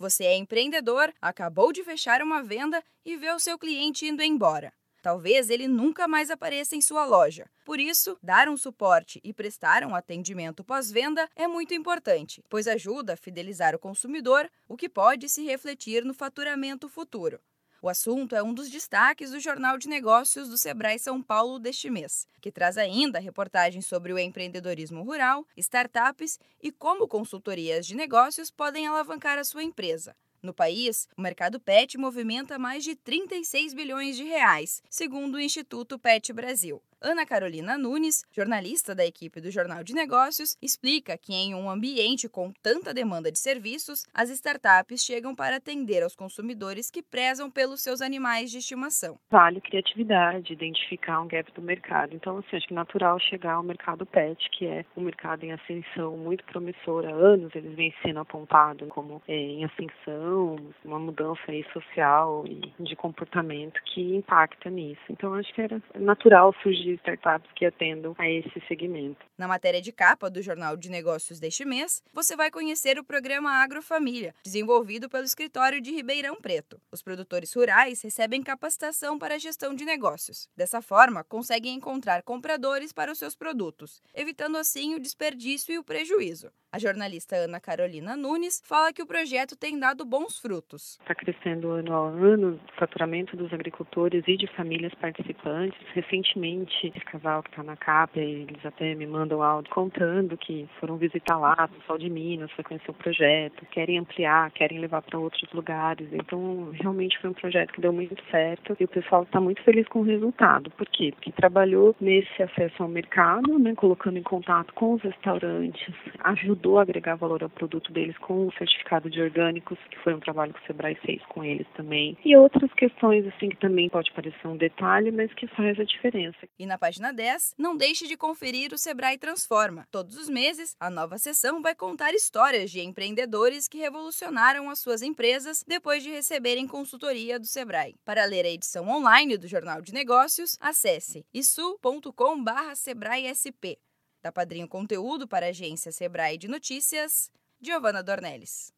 Você é empreendedor, acabou de fechar uma venda e vê o seu cliente indo embora. Talvez ele nunca mais apareça em sua loja. Por isso, dar um suporte e prestar um atendimento pós-venda é muito importante, pois ajuda a fidelizar o consumidor, o que pode se refletir no faturamento futuro. O assunto é um dos destaques do Jornal de Negócios do Sebrae São Paulo deste mês, que traz ainda reportagens sobre o empreendedorismo rural, startups e como consultorias de negócios podem alavancar a sua empresa. No país, o mercado pet movimenta mais de 36 bilhões de reais, segundo o Instituto Pet Brasil. Ana Carolina Nunes, jornalista da equipe do Jornal de Negócios, explica que em um ambiente com tanta demanda de serviços, as startups chegam para atender aos consumidores que prezam pelos seus animais de estimação. Vale criatividade, identificar um gap do mercado. Então, assim, acho que é natural chegar ao mercado pet, que é um mercado em ascensão muito promissor. Há anos eles vêm sendo apontados como é, em ascensão, uma mudança aí social e de comportamento que impacta nisso. Então, acho que era natural surgir de startups que atendam a esse segmento. Na matéria de capa do Jornal de Negócios deste mês, você vai conhecer o programa Agrofamília, desenvolvido pelo escritório de Ribeirão Preto. Os produtores rurais recebem capacitação para a gestão de negócios. Dessa forma, conseguem encontrar compradores para os seus produtos, evitando assim o desperdício e o prejuízo. A jornalista Ana Carolina Nunes fala que o projeto tem dado bons frutos. Está crescendo ano a ano o faturamento dos agricultores e de famílias participantes. Recentemente, esse casal que está na capa, eles até me mandam áudio contando que foram visitar lá, pessoal de Minas, foi conhecer o projeto, querem ampliar, querem levar para outros lugares. Então, realmente foi um projeto que deu muito certo e o pessoal está muito feliz com o resultado. Por quê? Porque trabalhou nesse acesso ao mercado, né, colocando em contato com os restaurantes, ajudou a agregar valor ao produto deles com o certificado de orgânicos, que foi um trabalho que o Sebrae fez com eles também. E outras questões, assim, que também pode parecer um detalhe, mas que faz a diferença. E na página 10, não deixe de conferir o Sebrae Transforma. Todos os meses, a nova sessão vai contar histórias de empreendedores que revolucionaram as suas empresas depois de receberem consultoria do Sebrae. Para ler a edição online do Jornal de Negócios, acesse isu.com/sebraesp. Da Padrinho Conteúdo para a agência Sebrae de Notícias, Giovana Dornelles.